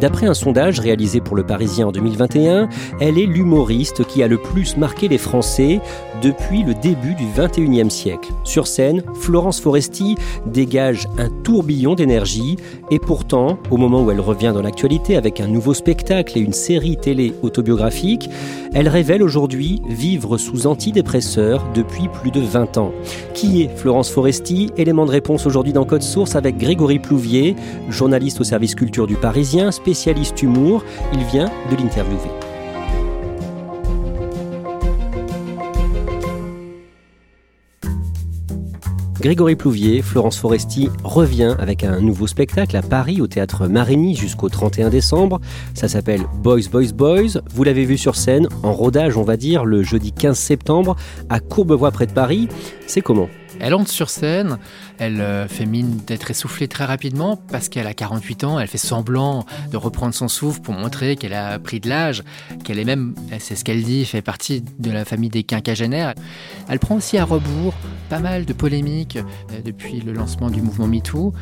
D'après un sondage réalisé pour Le Parisien en 2021, elle est l'humoriste qui a le plus marqué les Français depuis le début du 21e siècle. Sur scène, Florence Foresti dégage un tourbillon d'énergie et pourtant, au moment où elle revient dans l'actualité avec un nouveau spectacle et une série télé autobiographique, elle révèle aujourd'hui vivre sous antidépresseurs depuis plus de 20 ans. Qui est Florence Foresti? Élément de réponse aujourd'hui dans Code Source avec Grégory Plouvier, journaliste au service culture du Parisien, spécialiste humour. Il vient de l'interviewer. Grégory Plouvier, Florence Foresti revient avec un nouveau spectacle à Paris au théâtre Marigny jusqu'au 31 décembre. Ça s'appelle Boys Boys Boys. Vous l'avez vu sur scène, en rodage on va dire, le jeudi 15 septembre à Courbevoie près de Paris. C'est comment? Elle entre sur scène, elle euh, fait mine d'être essoufflée très rapidement parce qu'elle a 48 ans, elle fait semblant de reprendre son souffle pour montrer qu'elle a pris de l'âge, qu'elle est même, c'est ce qu'elle dit, fait partie de la famille des quinquagénaires. Elle prend aussi à rebours pas mal de polémiques euh, depuis le lancement du mouvement MeToo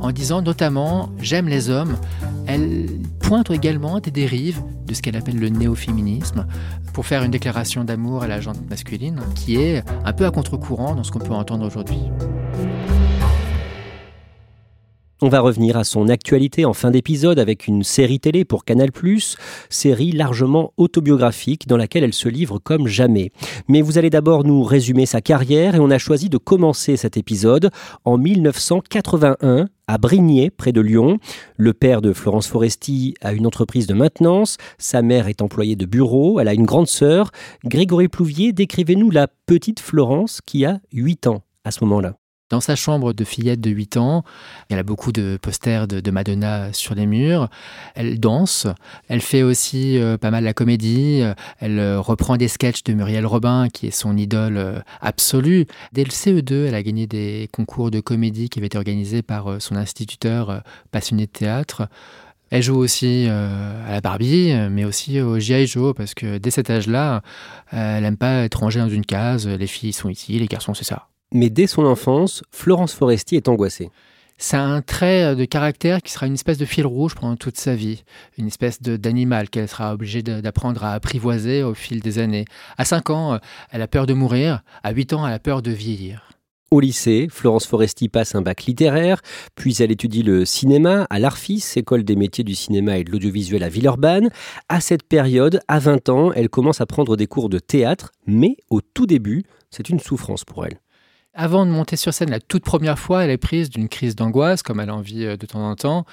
en disant notamment J'aime les hommes. Elle pointe également des dérives de ce qu'elle appelle le néo-féminisme pour faire une déclaration d'amour à la gente masculine qui est un peu à contre-courant dans ce qu'on peut entendre aujourd'hui. On va revenir à son actualité en fin d'épisode avec une série télé pour Canal+, série largement autobiographique dans laquelle elle se livre comme jamais. Mais vous allez d'abord nous résumer sa carrière et on a choisi de commencer cet épisode en 1981 à Brigné, près de Lyon. Le père de Florence Foresti a une entreprise de maintenance, sa mère est employée de bureau, elle a une grande sœur. Grégory Plouvier, décrivez-nous la petite Florence qui a 8 ans à ce moment-là. Dans sa chambre de fillette de 8 ans, elle a beaucoup de posters de, Madonna sur les murs. Elle danse. Elle fait aussi euh, pas mal la comédie. Elle euh, reprend des sketchs de Muriel Robin, qui est son idole euh, absolue. Dès le CE2, elle a gagné des concours de comédie qui avaient été organisés par son instituteur passionné de théâtre. Elle joue aussi à la Barbie, mais aussi au G.I. Joe, parce que dès cet âge-là, elle n'aime pas être rangée dans une case. Les filles sont ici, les garçons, c'est ça. Mais dès son enfance, Florence Foresti est angoissée. C'est un trait de caractère qui sera une espèce de fil rouge pendant toute sa vie, une espèce d'animal qu'elle sera obligée d'apprendre à apprivoiser au fil des années. À 5 ans, elle a peur de mourir, à 8 ans, elle a peur de vieillir. Au lycée, Florence Foresti passe un bac littéraire, puis elle étudie le cinéma à l'ARFIS, école des métiers du cinéma et de l'audiovisuel à Villeurbanne. À cette période, à 20 ans, elle commence à prendre des cours de théâtre, mais au tout début, c'est une souffrance pour elle. Avant de monter sur scène la toute première fois, elle est prise d'une crise d'angoisse, comme elle en vit euh, de temps en temps.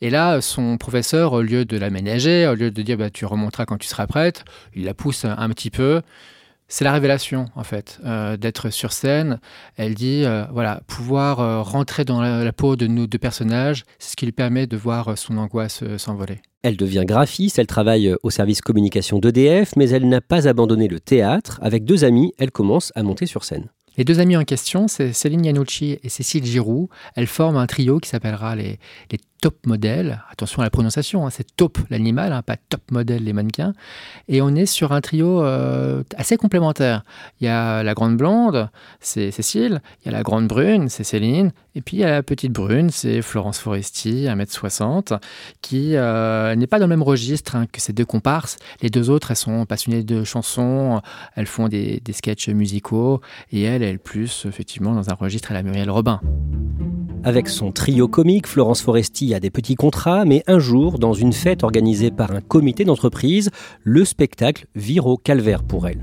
Et là, son professeur, au lieu de la ménager, au lieu de dire bah, tu remonteras quand tu seras prête, il la pousse un petit peu. C'est la révélation, en fait, euh, d'être sur scène. Elle dit, euh, voilà, pouvoir rentrer dans la, la, peau de nos deux personnages, c'est ce qui lui permet de voir son angoisse s'envoler. Elle devient graphiste, elle travaille au service communication d'EDF, mais elle n'a pas abandonné le théâtre. Avec deux amis, elle commence à monter sur scène. Les deux amis en question, c'est Céline Yanucci et Cécile Giroux. Elles forment un trio qui s'appellera les, les top modèle. Attention à la prononciation, hein, c'est top l'animal, hein, pas top modèle les mannequins. Et on est sur un trio euh, assez complémentaire. Il y a la grande blonde, c'est Cécile. Il y a la grande brune, c'est Céline. Et puis il y a la petite brune, c'est Florence Foresti, 1m60, qui euh, n'est pas dans le même registre hein, que ces deux comparses. Les deux autres, elles sont passionnées de chansons, elles font des, des sketchs musicaux. Et elle, elle plus effectivement dans un registre à la Muriel Robin. Avec son trio comique, Florence Foresti a des petits contrats, mais un jour, dans une fête organisée par un comité d'entreprise, le spectacle vire au calvaire pour elle.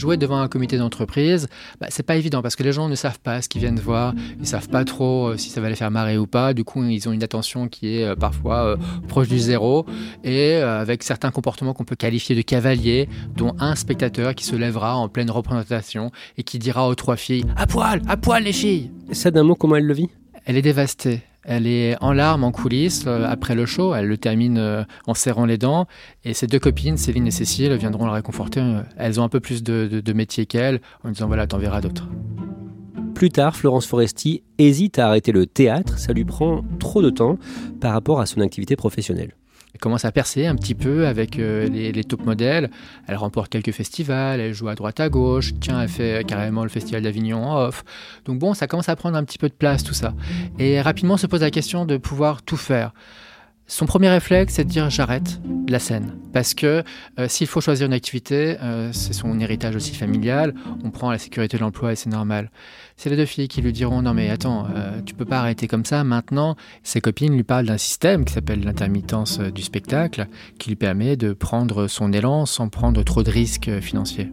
Jouer devant un comité d'entreprise, bah, c'est pas évident parce que les gens ne savent pas ce qu'ils viennent voir, ils savent pas trop euh, si ça va les faire marrer ou pas. Du coup, ils ont une attention qui est euh, parfois euh, proche du zéro et avec certains comportements qu'on peut qualifier de cavaliers, dont un spectateur qui se lèvera en pleine représentation et qui dira aux trois filles À poil, à poil les filles Ça d'un mot, comment elle le vit? Elle est dévastée. Elle est en larmes en coulisses euh, après le show. Elle le termine euh, en serrant les dents. Et ses deux copines, Céline et Cécile, viendront la réconforter. Elles ont un peu plus de, métier qu'elle en disant voilà, t'en verras d'autres. Plus tard, Florence Foresti hésite à arrêter le théâtre. Ça lui prend trop de temps par rapport à son activité professionnelle. Elle commence à percer un petit peu avec euh, les, top modèles. Elle remporte quelques festivals, elle joue à droite à gauche. Tiens, elle fait carrément le festival d'Avignon en off. Donc bon, ça commence à prendre un petit peu de place tout ça. Et rapidement se pose la question de pouvoir tout faire. Son premier réflexe, c'est de dire j'arrête la scène. Parce que euh, s'il faut choisir une activité, euh, c'est son héritage aussi familial, on prend la sécurité de l'emploi et c'est normal. C'est les deux filles qui lui diront non mais attends, euh, tu peux pas arrêter comme ça maintenant. Ses copines lui parlent d'un système qui s'appelle l'intermittence du spectacle, qui lui permet de prendre son élan sans prendre trop de risques financiers.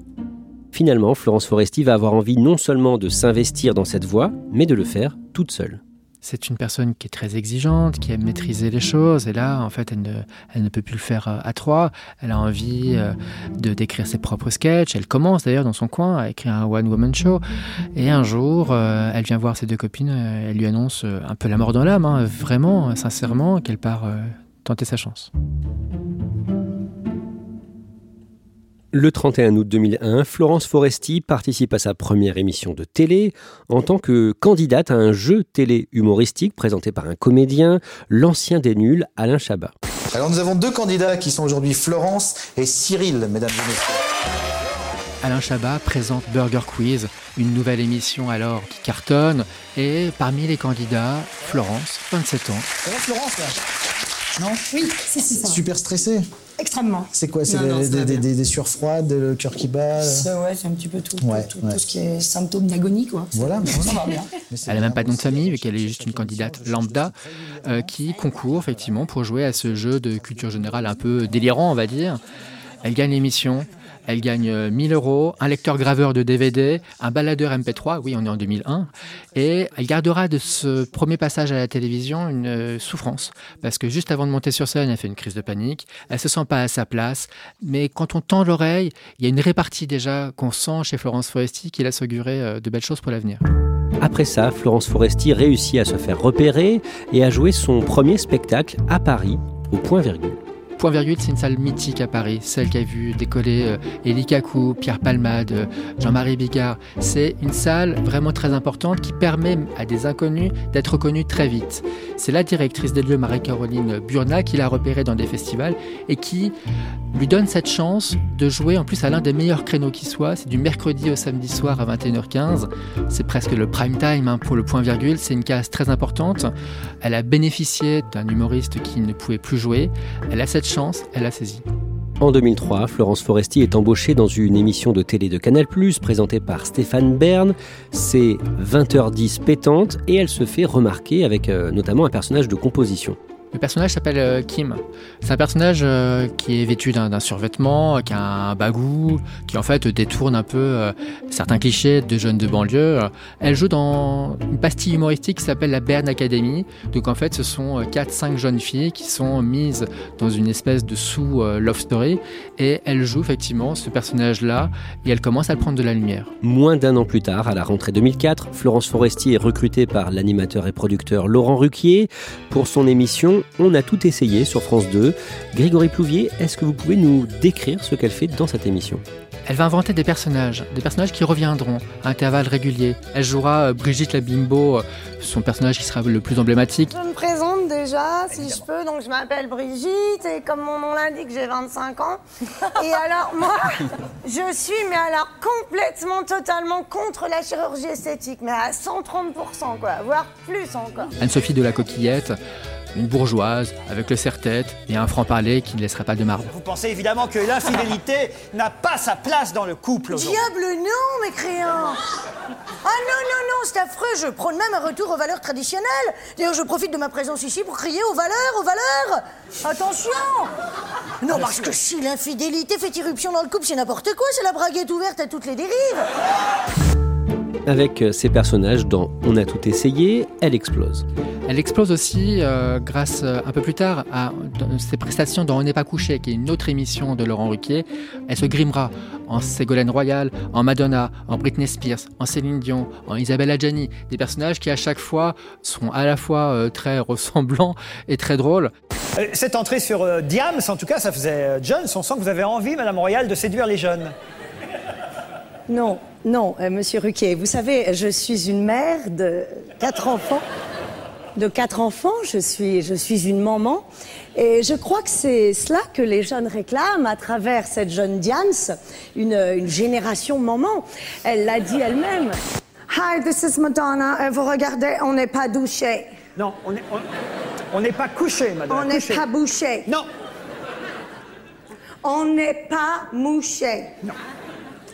Finalement, Florence Foresti va avoir envie non seulement de s'investir dans cette voie, mais de le faire toute seule c'est une personne qui est très exigeante, qui aime maîtriser les choses. Et là, en fait, elle ne, peut plus le faire euh, à trois. Elle a envie euh, de d'écrire ses propres sketchs. Elle commence d'ailleurs dans son coin à écrire un one-woman show. Et un jour, euh, elle vient voir ses deux copines. Elle lui annonce un peu la mort dans l'âme, hein, vraiment, sincèrement, qu'elle part tenter sa chance. Le 31 août 2001, Florence Foresti participe à sa première émission de télé en tant que candidate à un jeu télé humoristique présenté par un comédien, l'ancien des nuls, Alain Chabat. Alors nous avons deux candidats qui sont aujourd'hui Florence et Cyril, mesdames et messieurs. Alain Chabat présente Burger Quiz, une nouvelle émission alors qui cartonne. Et parmi les candidats, Florence, 27 ans. Ça va Florence là? Non Oui, c'est ça. Super stressée Extrêmement. C'est quoi C'est des, des, sueurs froides, le cœur qui bat Ouais, c'est un petit peu tout, tout, ce qui est symptômes d'agonie, quoi. Voilà, ça va bien. Elle n'a même pas de nom de famille, vu qu'elle est juste une candidate lambda euh, qui concourt effectivement pour jouer à ce jeu de culture générale un peu délirant, on va dire. Elle gagne l'émission, elle gagne 1000 euh, euros, un lecteur graveur de DVD, un baladeur MP3, oui, on est en 2001, et elle gardera de ce premier passage à la télévision une euh, souffrance, parce que juste avant de monter sur scène, elle fait une crise de panique, elle se sent pas à sa place, mais quand on tend l'oreille, il y a une répartie déjà qu'on sent chez Florence Foresti qui laisse augurer euh, de belles choses pour l'avenir. Après ça, Florence Foresti réussit à se faire repérer et à jouer son premier spectacle à Paris, au point virgule. Point virgule, c'est une salle mythique à Paris, celle qui a vu décoller euh, Elie Kakou, Pierre Palmade, euh, Jean-Marie Bigard. C'est une salle vraiment très importante qui permet à des inconnus d'être reconnus très vite. C'est la directrice des lieux, Marie-Caroline Burna, qui l'a repéré dans des festivals et qui lui donne cette chance de jouer en plus à l'un des meilleurs créneaux qui soit. C'est du mercredi au samedi soir à 21h15. C'est presque le prime time hein, pour le point virgule. C'est une case très importante. Elle a bénéficié d'un humoriste qui ne pouvait plus jouer. Elle a cette chance, elle a saisi. En 2003, Florence Foresti est embauchée dans une émission de télé de Canal+, présentée par Stéphane Bern. C'est 20h10 pétante et elle se fait remarquer avec euh, notamment un personnage de composition. Le personnage s'appelle euh, Kim. C'est un personnage euh, qui est vêtu d'un survêtement, qui a un bagou, qui en fait détourne un peu euh, certains clichés de jeunes de banlieue. Elle joue dans une pastille humoristique qui s'appelle la Bern Academy. Donc en fait, ce sont 4-5 jeunes filles qui sont mises dans une espèce de sous-love story. Et elle joue effectivement ce personnage-là et elle commence à le prendre de la lumière. Moins d'un an plus tard, à la rentrée 2004, Florence Foresti est recrutée par l'animateur et producteur Laurent Ruquier pour son émission on a tout essayé sur France 2. Grégory Plouvier, est-ce que vous pouvez nous décrire ce qu'elle fait dans cette émission? Elle va inventer des personnages, des personnages qui reviendront à intervalles réguliers. Elle jouera euh, Brigitte la Bimbo, euh, son personnage qui sera le plus emblématique. Je me présente déjà, si je peux. Donc je m'appelle Brigitte et comme mon nom l'indique, j'ai 25 ans. Et alors moi, je suis mais alors complètement, totalement contre la chirurgie esthétique, mais à 130%, quoi, voire plus encore. Anne-Sophie de la Coquillette une bourgeoise avec le serre-tête et un franc-parler qui ne laisserait pas de marbre. Vous pensez évidemment que l'infidélité n'a pas sa place dans le couple Diable non, mes créants Ah non, non, non, c'est affreux, je prône même un retour aux valeurs traditionnelles. D'ailleurs, je profite de ma présence ici pour crier aux valeurs, aux valeurs Attention Non, parce que si l'infidélité fait irruption dans le couple, c'est n'importe quoi, c'est la braguette ouverte à toutes les dérives. Avec ses personnages dans On a tout essayé, elle explose. Elle explose aussi euh, grâce euh, un peu plus tard à ses prestations dans On n'est pas couché, qui est une autre émission de Laurent Ruquier. Elle se grimera en Ségolène Royal, en Madonna, en Britney Spears, en Céline Dion, en Isabelle Adjani. Des personnages qui à chaque fois sont à la fois euh, très ressemblants et très drôles. Euh, Cette entrée sur euh, Diams, en tout cas, ça faisait euh, Jones. On sent que vous avez envie, Madame Royal, de séduire les jeunes. Non, non, euh, Monsieur Ruquier, vous savez, je suis une mère de quatre enfants. De quatre enfants, je suis, je suis une maman. Et je crois que c'est cela que les jeunes réclament à travers cette jeune Diane, une, une génération maman. Elle l'a dit elle-même. Hi, this is Madonna. Euh, vous regardez, on n'est pas douché. Non, on n'est on, on n'est pas couché, Madame. On n'est pas bouché. Non, On n'est pas mouché. Non.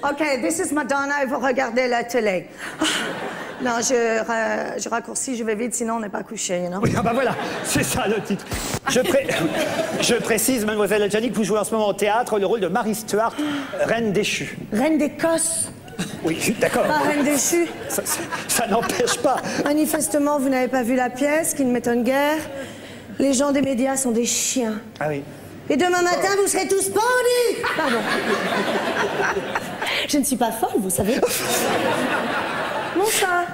OK, this is Madonna et vous regardez la télé. Ah, Non, je, ra- je raccourcis, je vais vite, sinon on n'est pas couché, non? Oui, ah bah voilà, c'est ça le titre. Je, pré- je précise, mademoiselle Adjani, que vous jouez en ce moment au théâtre le rôle de Marie Stuart, reine déchue. Reine d'Écosse, Oui, d'accord. pas reine déchue? Ça, ça- ça n'empêche pas. Manifestement, vous n'avez pas vu la pièce, qui ne m'étonne guère. Les gens des médias sont des chiens. Ah oui. Et demain matin, vous serez tous pendus Pardon. Je ne suis pas folle, vous savez. Mon chat.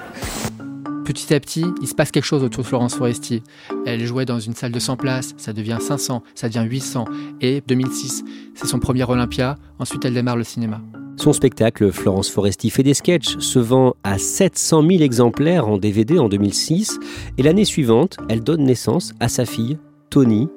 Petit à petit, il se passe quelque chose autour de Florence Foresti. Elle jouait dans une salle de 100 places, ça devient 500, ça devient 800. Et 2006, c'est son premier Olympia. Ensuite, elle démarre le cinéma. Son spectacle Florence Foresti fait des sketchs se vend à 700 000 exemplaires en DVD en 2006 et l'année suivante, elle donne naissance à sa fille, Tony,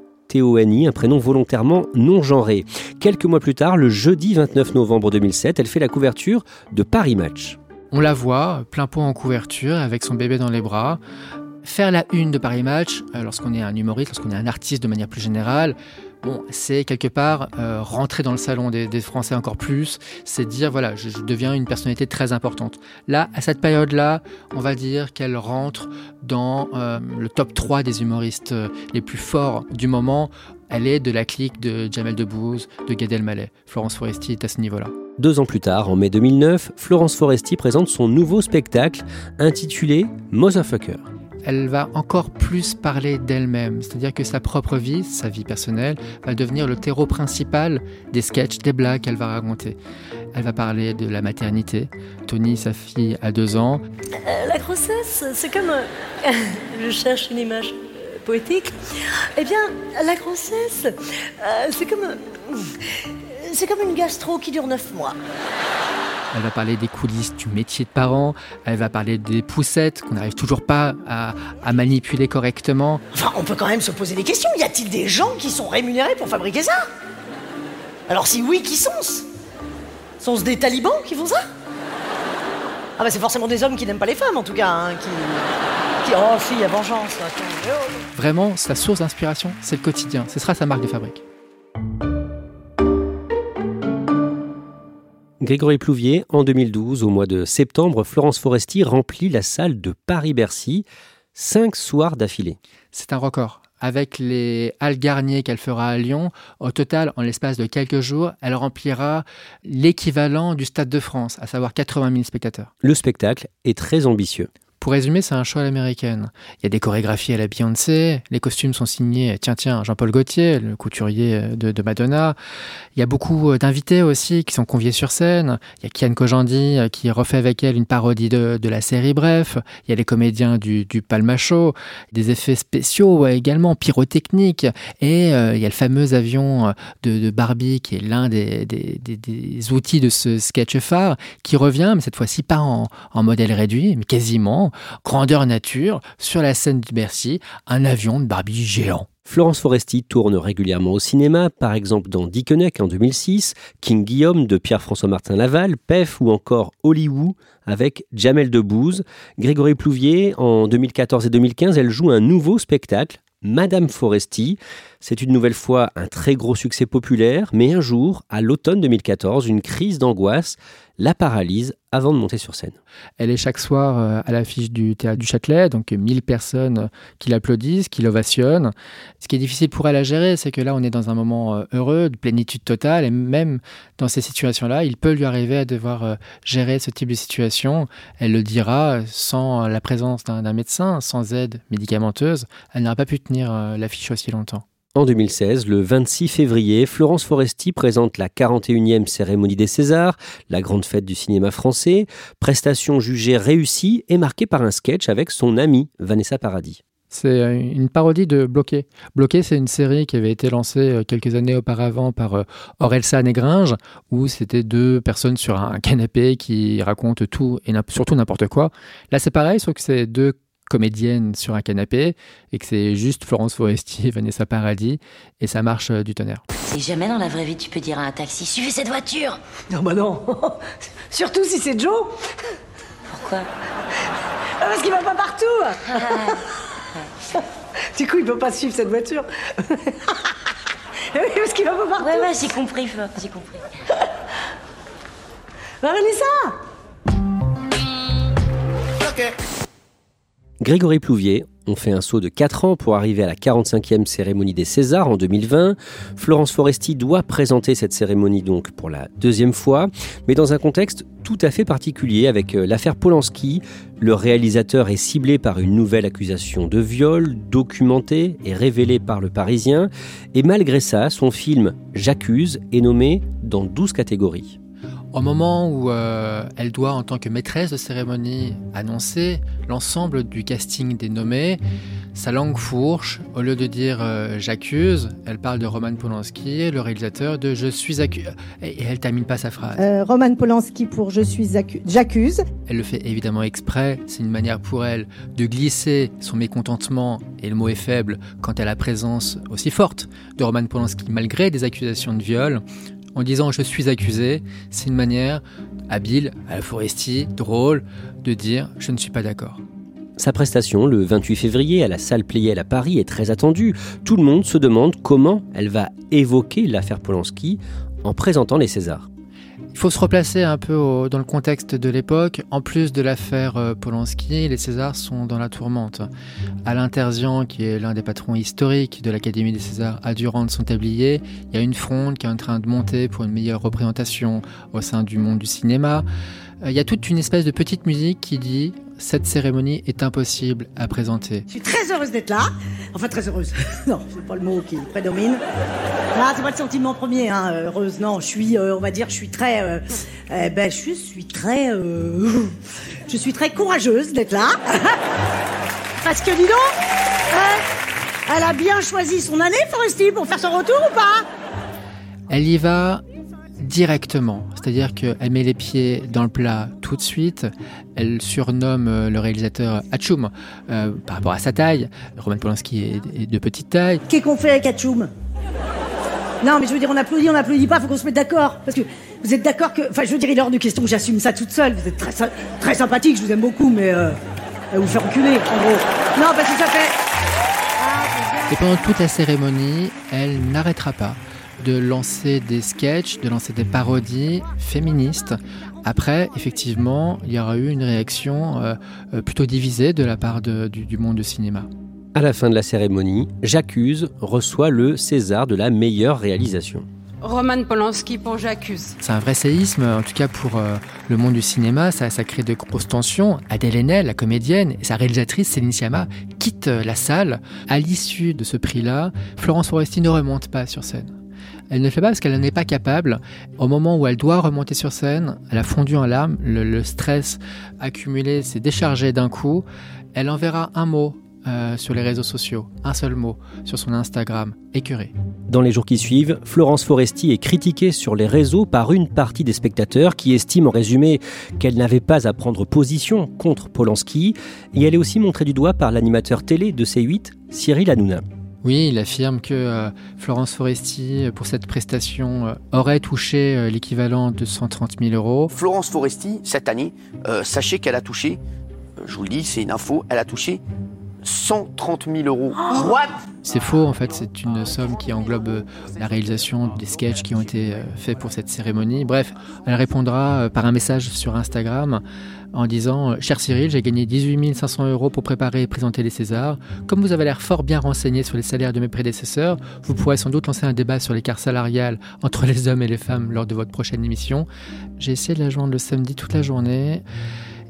Un prénom volontairement non genré. Quelques mois plus tard, le jeudi 29 novembre 2007, elle fait la couverture de Paris Match. On la voit, plein pot en couverture, avec son bébé dans les bras. Faire la une de Paris Match, euh, lorsqu'on est un humoriste, lorsqu'on est un artiste de manière plus générale, bon, c'est quelque part euh, rentrer dans le salon des, Français encore plus, c'est dire, voilà, je, je deviens une personnalité très importante. Là, à cette période-là, on va dire qu'elle rentre dans euh, le top 3 des humoristes euh, les plus forts du moment. Elle est de la clique de Jamel Debbouze, de Gad Elmaleh. Florence Foresti est à ce niveau-là. Deux ans plus tard, en mai 2009, Florence Foresti présente son nouveau spectacle intitulé Motherfucker. Elle va encore plus parler d'elle-même, c'est-à-dire que sa propre vie, sa vie personnelle, va devenir le terreau principal des sketchs, des blagues qu'elle va raconter. Elle va parler de la maternité. Tony, sa fille, a deux ans. Euh, la grossesse, c'est comme. euh, je cherche une image euh, poétique. Eh bien, la grossesse, c'est comme. c'est comme une gastro qui dure neuf mois. Elle va parler des coulisses du métier de parent. Elle va parler des poussettes qu'on n'arrive toujours pas à, à manipuler correctement. Enfin, on peut quand même se poser des questions. Y a-t-il des gens qui sont rémunérés pour fabriquer ça? Alors, si oui, qui sont-ce? Sont-ce des talibans qui font ça? Ah, bah, c'est forcément des hommes qui n'aiment pas les femmes, en tout cas. hein, qui. Oh, fille, à vengeance. attends, oh. Vraiment, sa source d'inspiration, c'est le quotidien. Ce sera sa marque de fabrique. Grégory Plouvier, en 2012, au mois de septembre, Florence Foresti remplit la salle de Paris-Bercy cinq soirs d'affilée. C'est un record. Avec les Halles Garnier qu'elle fera à Lyon, au total, en l'espace de quelques jours, elle remplira l'équivalent du Stade de France, à savoir 80 000 spectateurs. Le spectacle est très ambitieux. Pour résumer, c'est un show à l'américaine. Il y a des chorégraphies à la Beyoncé, les costumes sont signés, tiens, tiens, Jean-Paul Gaultier, le couturier de, de Madonna. Il y a beaucoup d'invités aussi qui sont conviés sur scène. Il y a Kian Kojandi euh, qui refait avec elle une parodie de, la série Bref. Il y a les comédiens du, du Palma Show, des effets spéciaux euh, également, pyrotechniques. Et euh, il y a le fameux avion euh, de, Barbie qui est l'un des, outils de ce sketch phare qui revient, mais cette fois-ci pas en modèle réduit, mais quasiment grandeur nature, sur la scène du Bercy, un avion de Barbie géant. Florence Foresti tourne régulièrement au cinéma, par exemple dans Dickeneck en 2006, King Guillaume de Pierre-François Martin Laval, PEF ou encore Hollywood avec Jamel Debbouze. Grégory Plouvier, en 2014 et 2015, elle joue un nouveau spectacle, Madame Foresti. C'est une nouvelle fois un très gros succès populaire, mais un jour, à l'automne 2014, une crise d'angoisse la paralyse avant de monter sur scène. Elle est chaque soir euh, à l'affiche du théâtre du Châtelet, donc 1000 personnes qui l'applaudissent, qui l'ovationnent. Ce qui est difficile pour elle à gérer, c'est que là, on est dans un moment euh, heureux, de plénitude totale, et même dans ces situations-là, il peut lui arriver à devoir euh, gérer ce type de situation. Elle le dira, sans la présence d'un médecin, sans aide médicamenteuse, elle n'aurait pas pu tenir l'affiche aussi longtemps. En 2016, le 26 février, Florence Foresti présente la 41e cérémonie des Césars, la grande fête du cinéma français, prestation jugée réussie et marquée par un sketch avec son amie Vanessa Paradis. C'est une parodie de Bloqué. Bloqué, c'est une série qui avait été lancée euh, quelques années auparavant par euh, Orelsan et Gringe, où c'était deux personnes sur un canapé qui racontent tout et surtout n'importe quoi. Là, c'est pareil, sauf que c'est deux comédienne sur un canapé et que c'est juste Florence Foresti et Vanessa Paradis et ça marche euh, du tonnerre. Si jamais dans la vraie vie tu peux dire à un taxi suivez cette voiture! Non bah non. Surtout si c'est Joe. Pourquoi? Ah, Parce qu'il va pas partout. Du coup il peut pas suivre cette voiture. Parce qu'il va pas partout. Ouais ouais j'ai compris j'ai compris. Bah Vanessa! Ok Grégory Plouvier, on fait un saut de 4 ans pour arriver à la 45e cérémonie des Césars en 2020. Florence Foresti doit présenter cette cérémonie donc pour la deuxième fois, mais dans un contexte tout à fait particulier avec euh, l'affaire Polanski. Le réalisateur est ciblé par une nouvelle accusation de viol, documentée et révélée par le Parisien, et malgré ça, son film J'accuse est nommé dans 12 catégories. Au moment où euh, elle doit, en tant que maîtresse de cérémonie, annoncer l'ensemble du casting des nommés, sa langue fourche, au lieu de dire euh, j'accuse, elle parle de Roman Polanski, le réalisateur, de je suis accusé. Et elle termine pas sa phrase. Euh, Roman Polanski pour je suis j'accuse. Elle le fait évidemment exprès. C'est une manière pour elle de glisser son mécontentement, et le mot est faible, quant à la présence aussi forte de Roman Polanski, malgré des accusations de viol en disant je suis accusé, c'est une manière habile, à la Foresti, drôle, de dire je ne suis pas d'accord. Sa prestation le 28 février à la salle Playel à Paris est très attendue. Tout le monde se demande comment elle va évoquer l'affaire Polanski en présentant les Césars. Il faut se replacer un peu dans le contexte de l'époque. En plus de l'affaire euh, Polanski, les Césars sont dans la tourmente. Alain Terzian, qui est l'un des patrons historiques de l'Académie des Césars, a dû rendre son tablier. Il y a une fronde qui est en train de monter pour une meilleure représentation au sein du monde du cinéma. Euh, il y a toute une espèce de petite musique qui dit cette cérémonie est impossible à présenter. Je suis très heureuse d'être là. Enfin, très heureuse. non, c'est pas le mot qui prédomine. Ah, c'est pas le sentiment premier, hein, heureuse. Non, je suis, euh, on va dire, je suis très, euh, eh ben, je suis très, je suis très courageuse d'être là. Parce que dis donc, elle a bien choisi son année, Foresti, pour faire son retour ou pas? Elle y va directement. C'est-à-dire qu'elle met les pieds dans le plat tout de suite. Elle surnomme euh, le réalisateur Hachoum euh, par rapport à sa taille. Roman Polanski est, de petite taille. Qu'est-ce qu'on fait avec Hachoum Non, mais je veux dire, on applaudit, on applaudit pas, faut qu'on se mette d'accord. Parce que vous êtes d'accord que. Enfin, je veux dire, il est hors de question que j'assume ça toute seule. Vous êtes très, très sympathique, je vous aime beaucoup, mais. Euh, vous faire reculer, en gros. Non, parce que ça fait. Et pendant toute la cérémonie, elle n'arrêtera pas de lancer des sketchs, de lancer des parodies féministes. Après, effectivement, il y aura eu une réaction euh, euh, plutôt divisée de la part du, monde du cinéma. À la fin de la cérémonie, J'accuse reçoit le César de la meilleure réalisation. Roman Polanski pour J'accuse. C'est un vrai séisme, en tout cas pour euh, le monde du cinéma. Ça, ça crée de grosses tensions. Adèle Haenel, la comédienne, et sa réalisatrice Céline Sciamma quittent la salle. À l'issue de ce prix-là, Florence Foresti ne remonte pas sur scène. Elle ne le fait pas parce qu'elle n'en est pas capable. Au moment où elle doit remonter sur scène, elle a fondu en larmes, le, stress accumulé s'est déchargé d'un coup. Elle enverra un mot euh, sur les réseaux sociaux, un seul mot, sur son Instagram, écœuré. Dans les jours qui suivent, Florence Foresti est critiquée sur les réseaux par une partie des spectateurs qui estiment en résumé qu'elle n'avait pas à prendre position contre Polanski, et elle est aussi montrée du doigt par l'animateur télé de C8, Cyril Hanouna. Oui, il affirme que euh, Florence Foresti, euh, pour cette prestation, euh, aurait touché l'équivalent de 130 000 euros. Florence Foresti, cette année, sachez qu'elle a touché, je vous le dis, c'est une info, elle a touché 130 000 euros. What? C'est faux, en fait, c'est une somme qui englobe la réalisation des sketchs qui ont été faits pour cette cérémonie. Bref, elle répondra par un message sur Instagram en disant Cher Cyril, j'ai gagné 18 500 euros pour préparer et présenter les Césars. Comme vous avez l'air fort bien renseigné sur les salaires de mes prédécesseurs, vous pourrez sans doute lancer un débat sur l'écart salarial entre les hommes et les femmes lors de votre prochaine émission. J'ai essayé de la joindre le samedi toute la journée.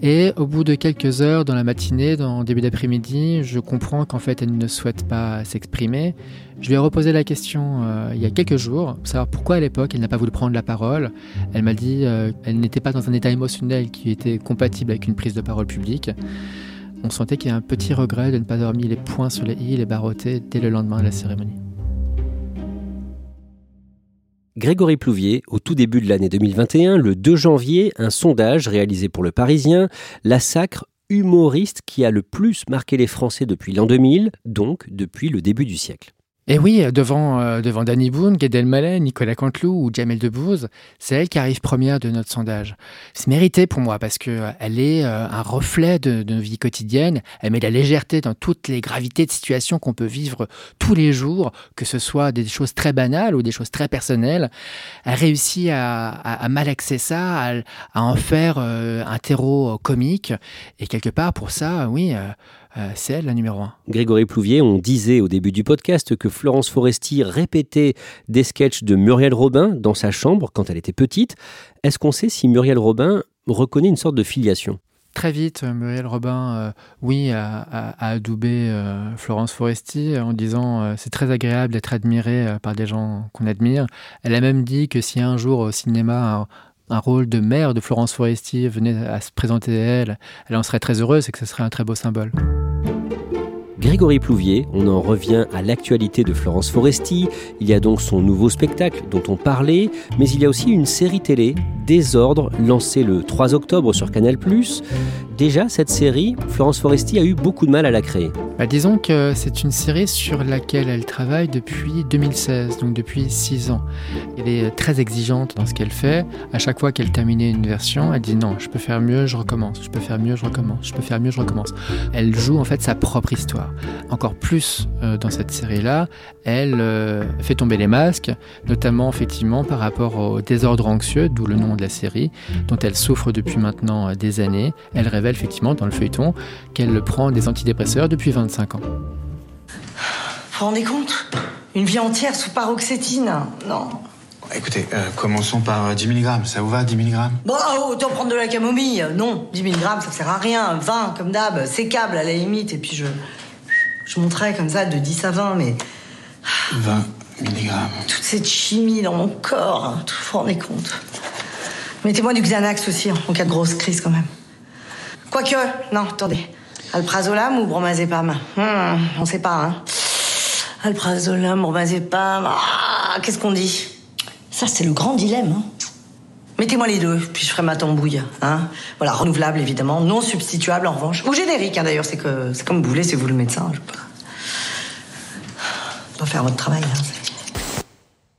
Et au bout de quelques heures dans la matinée, dans début d'après-midi, je comprends qu'en fait elle ne souhaite pas s'exprimer. Je lui ai reposé la question euh, il y a quelques jours pour savoir pourquoi à l'époque elle n'a pas voulu prendre la parole. Elle m'a dit euh, qu'elle n'était pas dans un état émotionnel qui était compatible avec une prise de parole publique. On sentait qu'il y a un petit regret de ne pas avoir mis les points sur les i, les barottés dès le lendemain de la cérémonie. Grégory Plouvier, au tout début de l'année 2021, le 2 janvier, un sondage réalisé pour le Parisien, la sacre humoriste qui a le plus marqué les Français depuis l'an 2000, donc depuis le début du siècle. Et oui, devant, euh, devant Danny Boone, Gad Elmaleh, Nicolas Canteloup ou Jamel Debbouze, c'est elle qui arrive première de notre sondage. C'est mérité pour moi parce est euh, un reflet de, de, nos vies quotidiennes. Elle met la légèreté dans toutes les gravités de situations qu'on peut vivre tous les jours, que ce soit des choses très banales ou des choses très personnelles. Elle réussit à, malaxer ça, à, en faire euh, un terreau comique. Et quelque part, pour ça, oui euh, c'est elle la numéro un. Grégory Plouvier, on disait au début du podcast que Florence Foresti répétait des sketchs de Muriel Robin dans sa chambre quand elle était petite. Est-ce qu'on sait si Muriel Robin reconnaît une sorte de filiation? Très vite, Muriel Robin, euh, oui, a, a, a adoubé euh, Florence Foresti en disant euh, c'est très agréable d'être admiré euh, par des gens qu'on admire. Elle a même dit que si un jour au cinéma un, rôle de mère de Florence Foresti venait à se présenter à elle, elle en serait très heureuse et que ce serait un très beau symbole. Grégory Plouvier, on en revient à l'actualité de Florence Foresti. Il y a donc son nouveau spectacle dont on parlait, mais il y a aussi une série télé, Désordre, lancée le 3 octobre sur Canal+. Déjà, cette série, Florence Foresti a eu beaucoup de mal à la créer. Bah, disons que c'est une série sur laquelle elle travaille depuis 2016, donc depuis 6 ans. Elle est très exigeante dans ce qu'elle fait. À chaque fois qu'elle terminait une version, elle dit non, je peux faire mieux, je recommence. Je peux faire mieux, je recommence. Je peux faire mieux, je recommence. Elle joue en fait sa propre histoire. Encore plus euh, dans cette série-là, elle euh, fait tomber les masques, notamment effectivement par rapport au désordre anxieux, d'où le nom de la série, dont elle souffre depuis maintenant euh, des années. Elle révèle effectivement dans le feuilleton qu'elle prend des antidépresseurs depuis 25 ans. Vous vous rendez compte? Une vie entière sous paroxétine Non. Écoutez, euh, commençons par 10 mg. Ça vous va, 10 mg Bon, autant prendre de la camomille. Non, 10 mg, ça sert à rien. 20, comme d'hab, sécable à la limite. Et puis je. Je monterais comme ça de 10 à 20, mais. 20 mg. Toute cette chimie dans mon corps, hein, tout vous rendez compte? Mettez-moi du Xanax aussi, en cas de grosse crise quand même. Quoique, non, attendez. Alprazolam ou bromazépam hmm, On sait pas, hein. Alprazolam, bromazépam. Ah, qu'est-ce qu'on dit? Ça, c'est le grand dilemme. Hein. Mettez-moi les deux, puis je ferai ma tambouille. Hein. Voilà, renouvelable évidemment, non substituable en revanche. Ou générique hein, d'ailleurs, c'est que c'est comme vous voulez, c'est vous le médecin. Je peux pas, pas faire votre travail. Hein.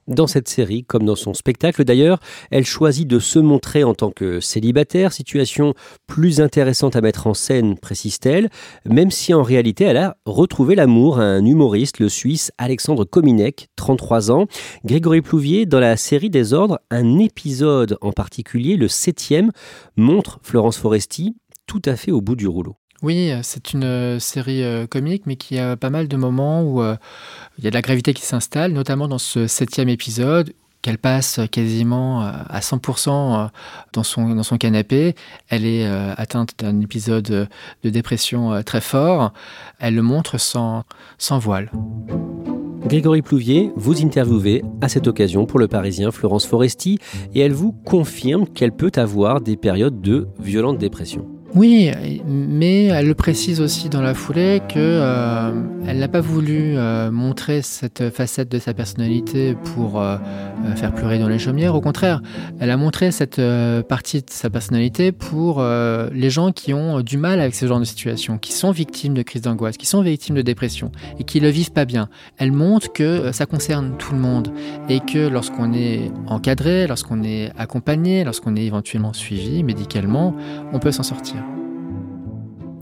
Dans cette série, comme dans son spectacle d'ailleurs, elle choisit de se montrer en tant que célibataire, situation plus intéressante à mettre en scène, précise-t-elle, même si en réalité elle a retrouvé l'amour à un humoriste, le Suisse Alexandre Kominek, 33 ans. Grégory Plouvier, dans la série des ordres, un épisode en particulier, le septième, montre Florence Foresti tout à fait au bout du rouleau. Oui, c'est une euh, série euh, comique, mais qui a pas mal de moments où euh, il y a de la gravité qui s'installe, notamment dans ce septième épisode qu'elle passe quasiment à 100% dans son, dans son canapé. Elle est atteinte d'un épisode de dépression très fort. Elle le montre sans, sans voile. Grégory Plouvier, vous interviewez à cette occasion pour le Parisien Florence Foresti et elle vous confirme qu'elle peut avoir des périodes de violente dépression. Oui, mais elle le précise aussi dans la foulée que euh, elle n'a pas voulu euh, montrer cette facette de sa personnalité pour euh, faire pleurer dans les chaumières. Au contraire, elle a montré cette partie de sa personnalité pour les gens qui ont du mal avec ce genre de situation, qui sont victimes de crises d'angoisse, qui sont victimes de dépression et qui le vivent pas bien. Elle montre que ça concerne tout le monde et que lorsqu'on est encadré, lorsqu'on est accompagné, lorsqu'on est éventuellement suivi médicalement, on peut s'en sortir.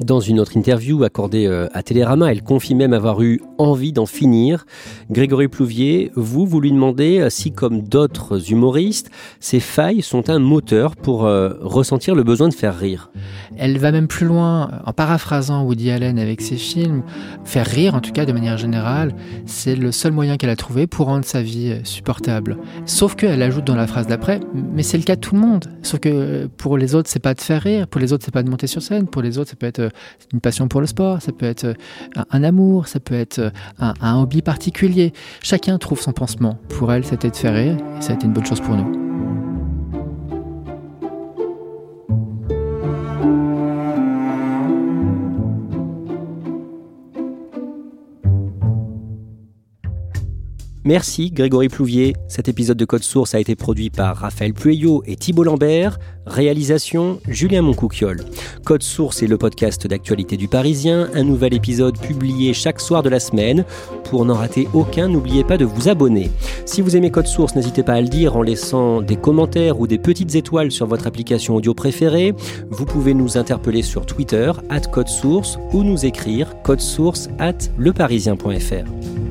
Dans une autre interview accordée euh, à Télérama, elle confie même avoir eu envie d'en finir. Grégory Plouvier, vous, vous lui demandez euh, si, comme d'autres humoristes, ces failles sont un moteur pour euh, ressentir le besoin de faire rire. Elle va même plus loin, en paraphrasant Woody Allen avec ses films. Faire rire, en tout cas de manière générale, c'est le seul moyen qu'elle a trouvé pour rendre sa vie supportable. Sauf qu'elle ajoute dans la phrase d'après, mais c'est le cas de tout le monde. Sauf que pour les autres, c'est pas de faire rire, pour les autres, c'est pas de monter sur scène, pour les autres, ça peut être une passion pour le sport, ça peut être un, amour, ça peut être un, un hobby particulier. Chacun trouve son pansement. Pour elle, c'était de faire rire, et ça a été une bonne chose pour nous. Merci Grégory Plouvier. Cet épisode de Code Source a été produit par Raphaël Pueyo et Thibault Lambert. Réalisation Julien Moncouquiole. Code Source est le podcast d'actualité du Parisien. Un nouvel épisode publié chaque soir de la semaine. Pour n'en rater aucun, n'oubliez pas de vous abonner. Si vous aimez Code Source, n'hésitez pas à le dire en laissant des commentaires ou des petites étoiles sur votre application audio préférée. Vous pouvez nous interpeller sur Twitter, at Code Source, ou nous écrire code source at leparisien.fr.